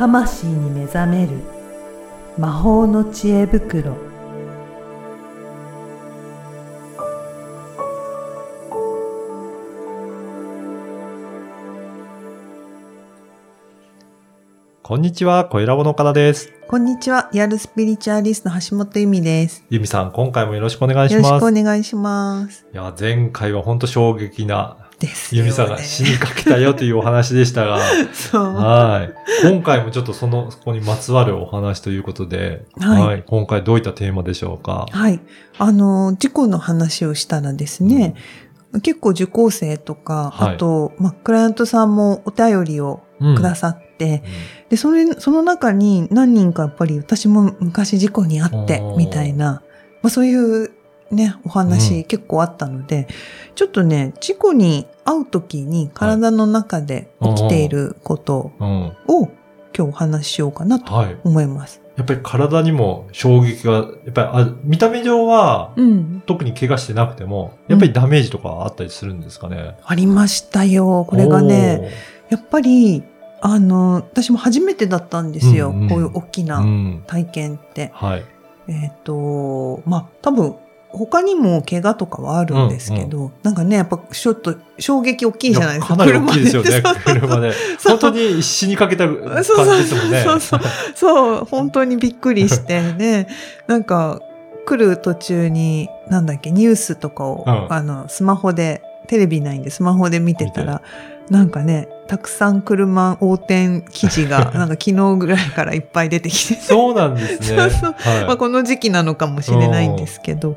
魂に目覚める魔法の知恵袋。こんにちは、小ラボの岡田です。こんにちは。リアルスピリチュアリスト橋本由美です。ゆみさん、今回もよろしくお願いします。よろしくお願いします。いや、前回は本当衝撃な、ですよ、ね。ゆみさんが死にかけたよというお話でしたが、そう。はい。今回もちょっとその、そこにまつわるお話ということで、はい今回どういったテーマでしょうか？はい。あの、事故の話をしたらですね、結構受講生とか、はいあと、まあ、クライアントさんもお便りをうんくださって、うんで、それ、その中に何人かやっぱり私も昔事故にあってみたいな、まあそういうね、お話、うん結構あったので、ちょっとね、事故に遭う時に体の中で起きていることうん。を今日お話ししようかなとはい。思います。やっぱり体にも衝撃が、やっぱりあ、見た目上は、うん。特に怪我してなくても、やっぱりダメージとかあったりするんですかね？ありましたよ。これがね、やっぱり、あの、私も初めてだったんですよ。うんうんこういう大き。なん体験って。はい。えっ、と、まあ、多分、他にも怪我とかはあるんですけど、なんかね、やっぱちょっと衝撃大きいじゃないですか。かなり大きいですよね、車で 本当に死にかけた感じでそうそうすもんね。そうそうそう、本当にびっくりして ね、なんか来る途中に、なんだっけ、ニュースとかを、うんあの、スマホで、テレビないんでスマホで見てたら、なんかね、たくさん車横転記事が、なんか昨日ぐらいからいっぱい出てきて、そうなんですね。そうそう。はい。まあこの時期なのかもしれないんですけど、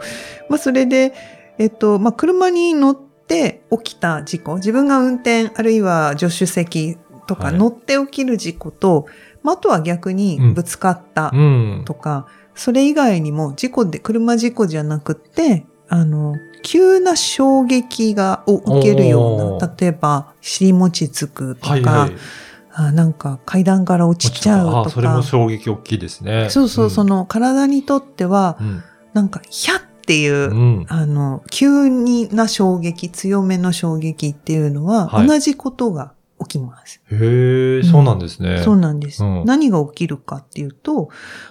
まあそれで、えっと、まあ車に乗って起きた事故、自分が運転あるいは助手席とかはい。乗って起きる事故と、まああとは逆にぶつかったうん。とか、それ以外にも事故で、車事故じゃなくって、あの、急な衝撃がを受けるようおな、例えば尻餅つくとか、はいはい。あなんか階段から落ちちゃうとあ、それもか、衝撃大きいですね。そうそう、その、の体にとっては、うん。なんか、ヒャッっていう、うん。あの、急にな衝撃、強めの衝撃っていうのは、はい同じことが起きます。へえ、そうなんですね。そうなんです、うん何が起きるかっていうと、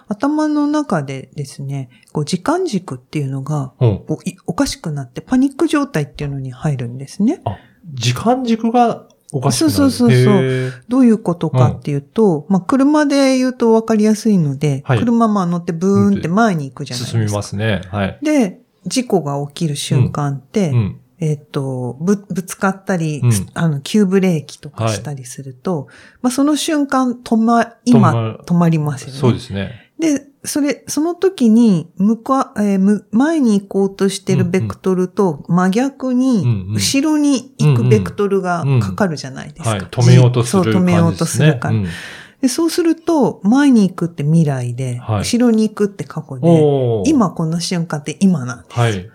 頭の中でですね、こう時間軸っていうのがうん。おかしくなってパニック状態っていうのに入るんですね。時間軸がおかしくなる。そうそうそうそうどういうことかっていうと、まあ、車で言うと分かりやすいので、はい車まあ乗ってブーンって前に行くじゃないですか。進みますね。はい。で、事故が起きる瞬間って、うん。えっと、ぶ、ぶつかったり、うんあの、急ブレーキとかしたりすると、まあ、その瞬間、止ま、今、止まりますよね。そうですね。で、それ、その時に、向か、えーむ前に行こうとしてるベクトルと真逆うんにうん、後ろに行くベクトルがかかるじゃないですか。はい。止めようとするそう、止めようとす。るから。でそうすると、前に行くって未来で、はい後ろに行くって過去うんで、今この瞬間って今なんです。はい。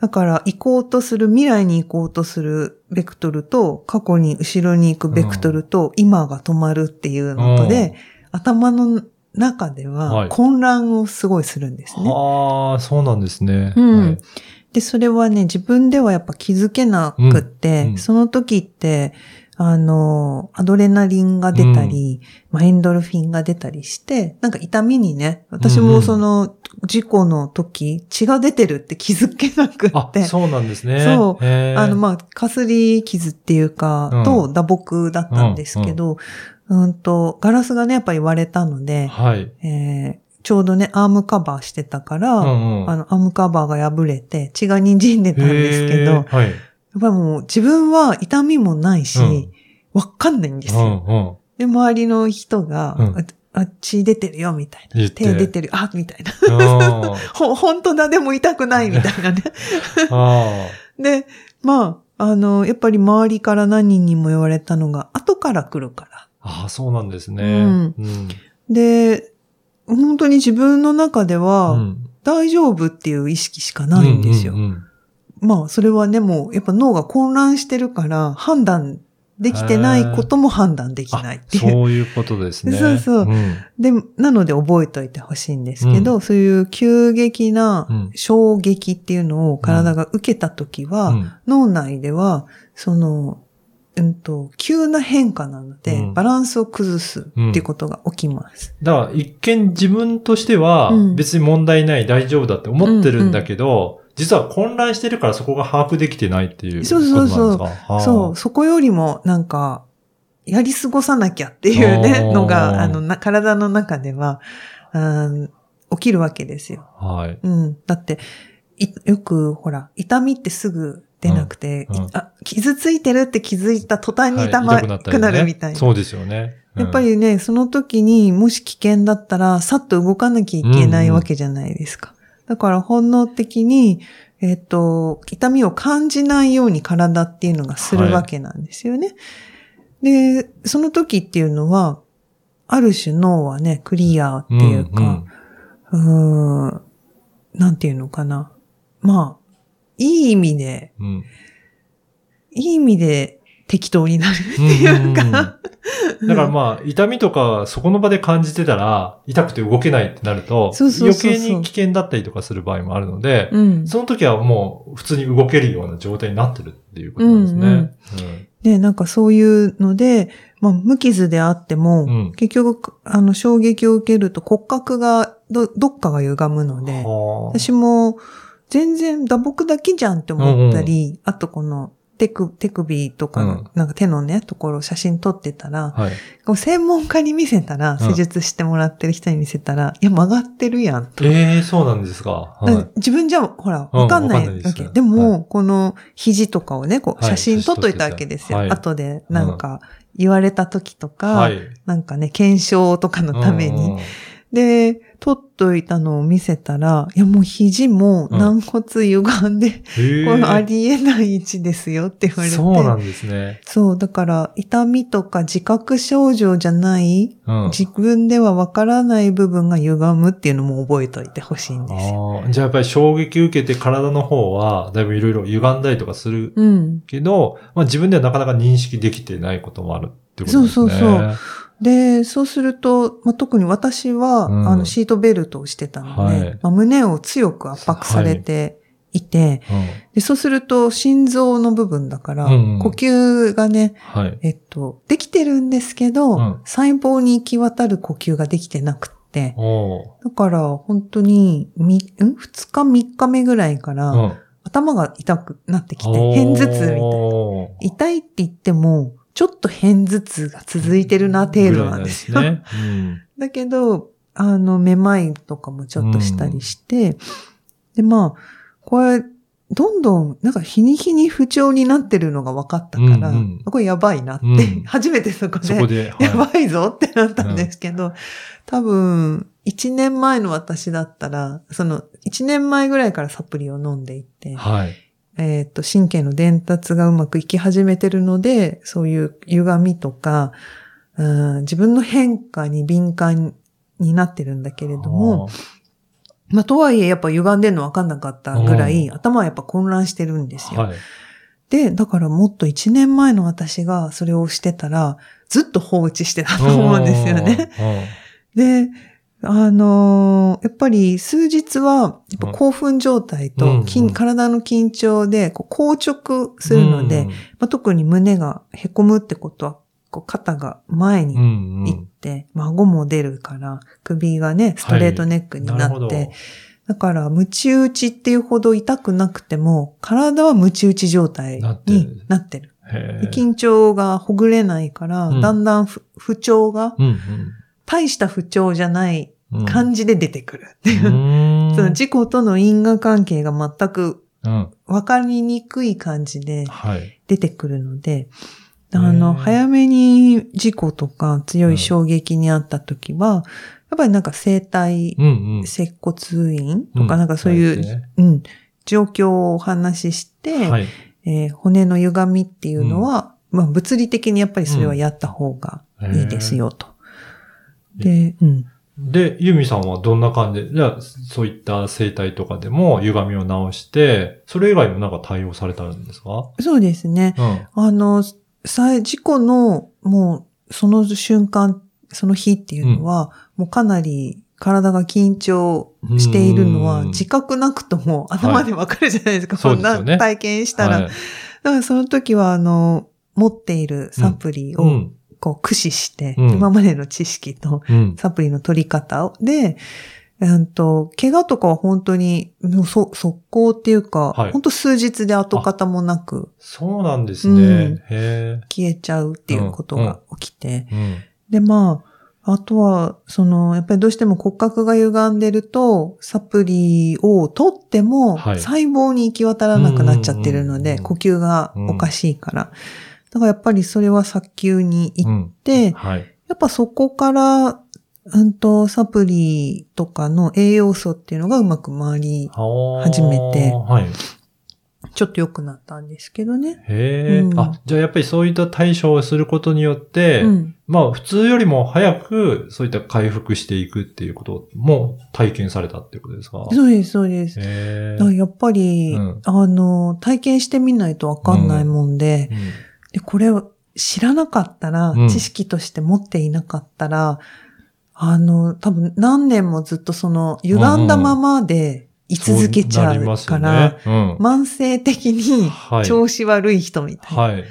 だから、行こうとする、未来に行こうとするベクトルと、過去に後ろに行くベクトルと、今が止まるっていうのとで、頭の中でははい。混乱をすごいするんですね。ああ、そうなんですね。うん。はい。で、それはね、自分ではやっぱ気づけなくって、うん。うん。その時って、あの、アドレナリンが出たり、まあエンドルフィンが出たりして、なんか痛みにね、私もその事故の時、血が出てるって気づけなくあっ、て、そうなんですね。そう。あの、まあ、かすり傷っていうか、うん。と打撲だったんですけど、うん、と、ガラスがね、やっぱり割れたので、はい。えーちょうどね、アームカバーしてたから、うんうん。あの、アームカバーが破れて血が滲んでたんですけど、はい。ぱりもう自分は痛みもないし、うんわかんないんですうよ。んうん。で、周りの人が、うんあ出てるよ、みたいな。手出てる、あ、みたいな。あ ほ、本当だ、でも痛くない、みたいなね。で、まあ、あの、やっぱり周りから何人にも言われたのが、後から来るから。ー。ああ、そうなんですね。うんうん。で、本当に自分の中では、うん大丈夫っていう意識しかないんですよ。うんうんうんまあ、それはね、もう、やっぱ脳が混乱してるから、判断できてないことも判断できないっていう。そういうことですね。そうそう。うん。で、なので覚えておいてほしいんですけど、そういう急激なうん。衝撃っていうのを体が受けたときは、うん。脳内では、その、うんと、急な変化なので、うん。バランスを崩すっていうことが起きます。だから一見自分としてはうん。別に問題ない、大丈夫だって思ってるんだけど、実は混乱してるからそこが把握できてないっていうことそなんですうそうそうそう、そこよりもなんか、やり過ごさなきゃっていうね、のが、あの、な体の中では、うん起きるわけですよ。はい。うん。だって、いよく、ほら、痛みってすぐ出なくて、うんうんいあ、傷ついてるって気づいた途端にはい痛まくなるみたいな。そうですよね。うんやっぱ、りね、その時にもし危険だったら、さっと動かなきゃいけないわけじゃないですか。だから本能的に、えっ、と、痛みを感じないように体っていうのがするわけなんですよね。で、その時っていうのは、ある種脳はね、クリアっていうか、うーん、なんていうのかな。まあ、いい意味で、うんうんいい意味で適当になるっていうか、うんうんうん。だからまあ、痛みとかそこの場で感じてたら、痛くて動けないってなると、そうそうそうそう。余計に危険だったりとかする場合もあるので、うん。その時はもう普通に動けるような状態になってるっていうことなんですね。うんうん。で、なんかそういうので、まあ、無傷であっても、うん。結局、あの、衝撃を受けると骨格がど、どっかが歪むので、はあ。私も全然打撲だけじゃんって思ったり、あとこの手首手首とかの、うんなんか手のね、ところを写真撮ってたら、はい。専門家に見せたら、うん施術してもらってる人に見せたら、いや、曲がってるやんと。ええそうなんですか。はだから自分じゃ、ほら、うんわかんないわかんないで。でも、はこの肘とかをね、こう、はい写真撮っといたわけですよ。はい後で、なんか、言われた時とか、はい。なんかね、検証とかのために。うんうんで、撮っといたのを見せたら、いや、もう肘も軟骨歪んで、へえこれありえない位置ですよって言われて。そうなんですね。そう、だから、痛みとか自覚症状じゃない、うん。自分ではわからない部分が歪むっていうのも覚えといてほしいんですよ。じゃあやっぱり衝撃受けて体の方はだいぶいろいろ歪んだりとかするうん。けど、まあ自分ではなかなか認識できてないこともあるってことですね。そうそうそうで、そうすると、まあ、特に私は、うんあの、シートベルトをしてたので、はいまあ、胸を強く圧迫されていて、うん。でそうすると、心臓の部分だから、うん呼吸がね、はい。えっと、できてるんですけど、うん細胞に行き渡る呼吸ができてなくって、だから、本当に、み、ん ?2 日3日目ぐらいから、うん。頭が痛くなってきて、片頭痛みたいな。痛いって言っても、ちょっと片頭痛が続いてるな程度なんですよ。ぐらいなん。だけど、あの、めまいとかもちょっとしたりして、で、まあ、これ、どんどん、なんか日に日に不調になってるのが分かったから、うんうんこれやばいなって、うん 初めてそこうん。で、そこで、はいやばいぞってなったんですけど、多分、1年前の私だったら、その、1年前ぐらいからサプリを飲んでいて、はい。えっ、と、神経の伝達がうまくいき始めてるので、そういう歪みとか、うん自分の変化に敏感になってるんだけれども、まあ、とはいえ、やっぱ歪んでるの分かんなかったぐらい、頭はやっぱ混乱してるんですよ。はい。で、だからもっと1年前の私がそれをしてたら、ずっと放置してたと思うんですよね。で、あのーやっぱり数日は、やっぱ興奮状態と筋、うんうん。体の緊張でこう硬直するので、うんまあ、特に胸が凹むってことは、こう肩が前にうんうん。行って、孫も出るから、首がね、ストレートネックになって、だから、ムチ打ちっていうほど痛くなくても、体はムチ打ち状態になってる。緊張がほぐれないから、うん。だんだん不不調が、うん大した不調じゃないうん。感じで出てくるっていうう。ん その事故との因果関係が全くうん。分かりにくい感じではい。出てくるので、あへの、ー早めに事故とか強い衝撃にあった時は、やっぱりなんか生体うんうん。接骨院とかうんなんかそういう、うん、状況をお話しして、はい。えー骨の歪みっていうのは、まあ物理的にやっぱりそれはやった方がいいですよと。で、うん。で、ユミさんはどんな感じ？で、じゃあ、そういった生態とかでも歪みを直して、それ以外もなんか対応されたんですか？そうですね。うん。あの、さ事故の、もう、その瞬間、その日っていうのは、もうかなり体が緊張しているのは、うん自覚なくとも頭でわかるじゃないですか。そうこんな体験したら。はいだからその時は、あの、持っているサプリをうん。こう駆使して、うん今までの知識とうん。サプリの取り方をで、うんと、怪我とかは本当に、もうそ速攻っていうか、はい本当数日で跡形もなくそうなんですね。うんへ消えちゃうっていうことが起きて、え。うん。で、まあ、あとは、その、やっぱりどうしても骨格が歪んでると、サプリを取っても、はい細胞に行き渡らなくなっちゃってるので、うんうんうん呼吸がおかしいから。だからやっぱりそれは早急に行っうん。て、はい。やっぱそこから、うんと、サプリとかの栄養素っていうのがうまく回り、初めてはい。ちょっと良くなったんですけどね。へえ、うんあ、じゃあやっぱりそういった対処をすることによって、うん。まあ普通よりも早くそういった回復していくっていうことも体験されたっていうことですか？そうです、そうです。やっぱり、うんあの、体験してみないとわかんないもんで、うんで、これを知らなかったら、うん知識として持っていなかったら、あの、多分何年もずっとその歪んだままで居続けちゃうそなりますよから、ねうん慢性的にはい調子悪い人みたいな。はい。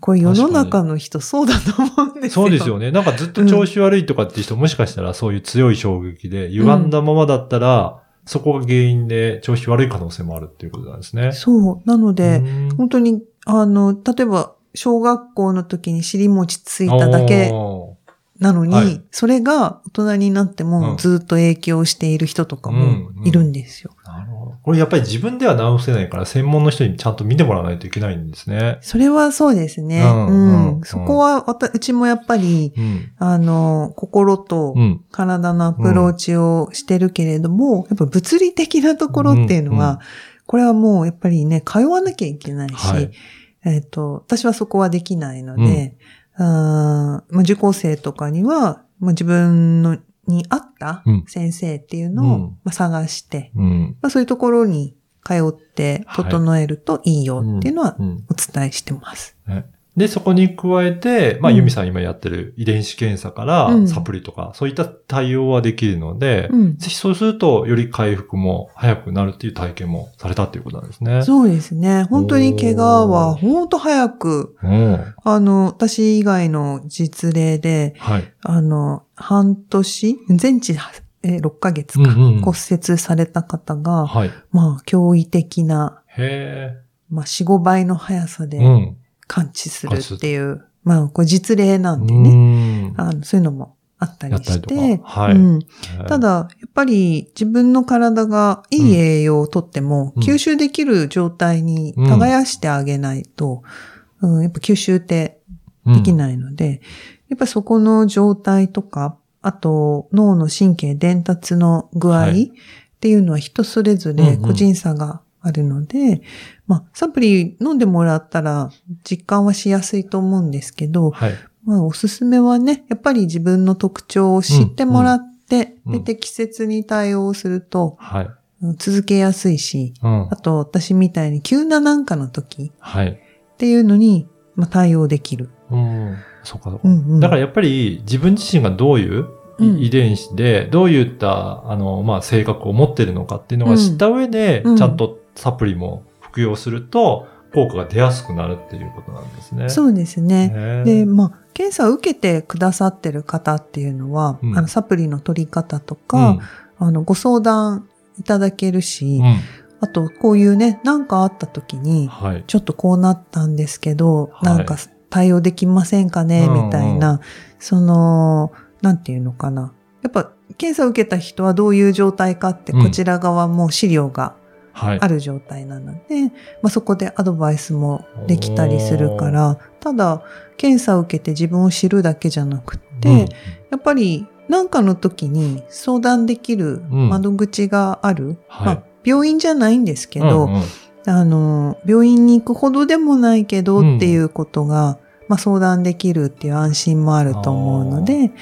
これ世の中の人そうだと思うんですよ。そうですよね。なんかずっと調子悪いとかって人、もしかしたらそういう強い衝撃で歪んだままだったら、そこが原因で調子悪い可能性もあるっていうことなんですね。そう。なので、うん本当に、あの、例えば、小学校の時に尻餅ついただけなのに、はいそれが大人になってうんもずっと影響している人とかもうんうんいるんですよ。なるほど。これやっぱり自分では治せないから、専門の人にちゃんと見てもらわないといけないんですね。それはそうですね。うんうんうんそこはうちもやっぱり、うん。あの、心とうん。体のアプローチをしてるけれども、やっぱ物理的なところっていうのは、うんうんこれはもうやっぱりね、通わなきゃいけないし、はいえっ、と、私はそこはできないので、あーまあ、受講生とかには、まあ、自分のに合ったうん。先生っていうのを、うん。まあ、探して、うん。まあ、そういうところに通ってはい整えるといいよっていうのはうん。お伝えしてます。で、そこに加えて、まあ、うんユミさん今やってる遺伝子検査からうんサプリとか、そういった対応はできるので、うんぜひそうすると、より回復も早くなるっていう体験もされたっていうことなんですね。そうですね。本当に怪我は本当早く、うん。あの、私以外の実例で、はい。あの、半年、全治え6ヶ月か、骨折された方が、はい。まあ、驚異的な、へまあ、4、5倍の速さえ。でうん。感知するっていう、まあ、これ実例なんでうね、ん。あのそういうのもあったりして、か。はい。うん、ただ、やっぱり自分の体がいい栄養をとっても、うん。吸収できる状態にうん。耕してあげないと、うんやっぱ吸収ってうん、できないので、やっぱそこの状態とか、あと脳の神経伝達の具合っはい。ていうのは人それぞれ個人差があるので、まあ、サプリ飲んでもらったら実感はしやすいと思うんですけど、はい。まあ、おすすめはね、やっぱり自分の特徴を知ってもらって、うんうんで、適切に対応すると、はい。うん続けやすいし、うんあ。と私みたいに急ななんかの時はい。っていうのに、まあ、対応できる。うん。そうか、そうか。うんうん、だからやっぱり自分自身がどういううん遺伝子で、どういった、あの、まあ、性格を持ってるのかっていうのが知った上で、うんちゃんとサプリも服用すると、効果が出やすくなるっていうことなんですね。そうですね。ねで、まあ、検査を受けてくださってる方っていうのは、うんあの、サプリの取り方とうか、んあの、ご相談いただけるし、うんあと、こういうね、なんかあった時に、はい。ちょっとこうなったんですけど、はいなんか対応できませんかね、うんうんみたいな、その、なんていうのかな。やっぱ、検査を受けた人はどういう状態かって、うんこちら側も資料がはい。ある状態なので、まあ、そこでアドバイスもできたりするから、ただ、検査を受けて自分を知るだけじゃなくって、うん。やっぱり何かの時に相談できるうん。窓口がある。はい。まあ、病院じゃないんですけど、うんうん。あの、病院に行くほどでもないけどっていうことが、まあ相談できるっていう安心もあると思うので、ま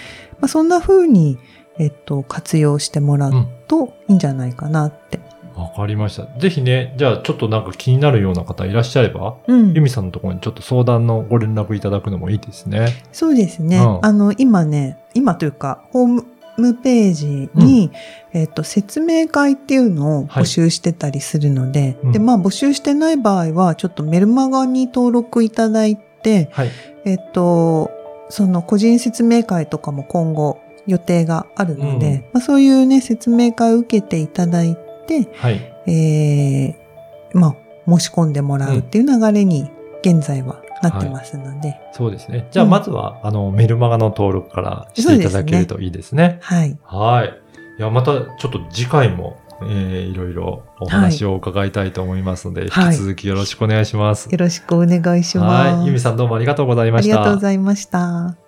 あそんな風に、えっと、活用してもらううんといいんじゃないかなって。わかりました。ぜひね、じゃあちょっとなんか気になるような方いらっしゃれば、うんユミさんのところにちょっと相談のご連絡いただくのもいいですね。そうですね。うんあの、今ね、今というか、ホームページに、えっと、説明会っていうのを募集してたりするので、うんで、まあ募集してない場合は、ちょっとメルマガに登録いただいて、て、はい。えっと、その個人説明会とかも今後予定があるので、うんまあ、そういうね、説明会を受けていただいて、はい。えー、まあ、申し込んでもらうっていう流れに現在はなってますので、そうですね。じゃあ、うんまずは、あの、メルマガの登録からしていただけるといいですね。はい。はい。いや、また、ちょっと次回も、えー、いろいろお話を伺いたいと思いますので、はい引き続きよろしくお願いします。よろしくお願いします。はい。ゆみさんどうもありがとうございました。ありがとうございました。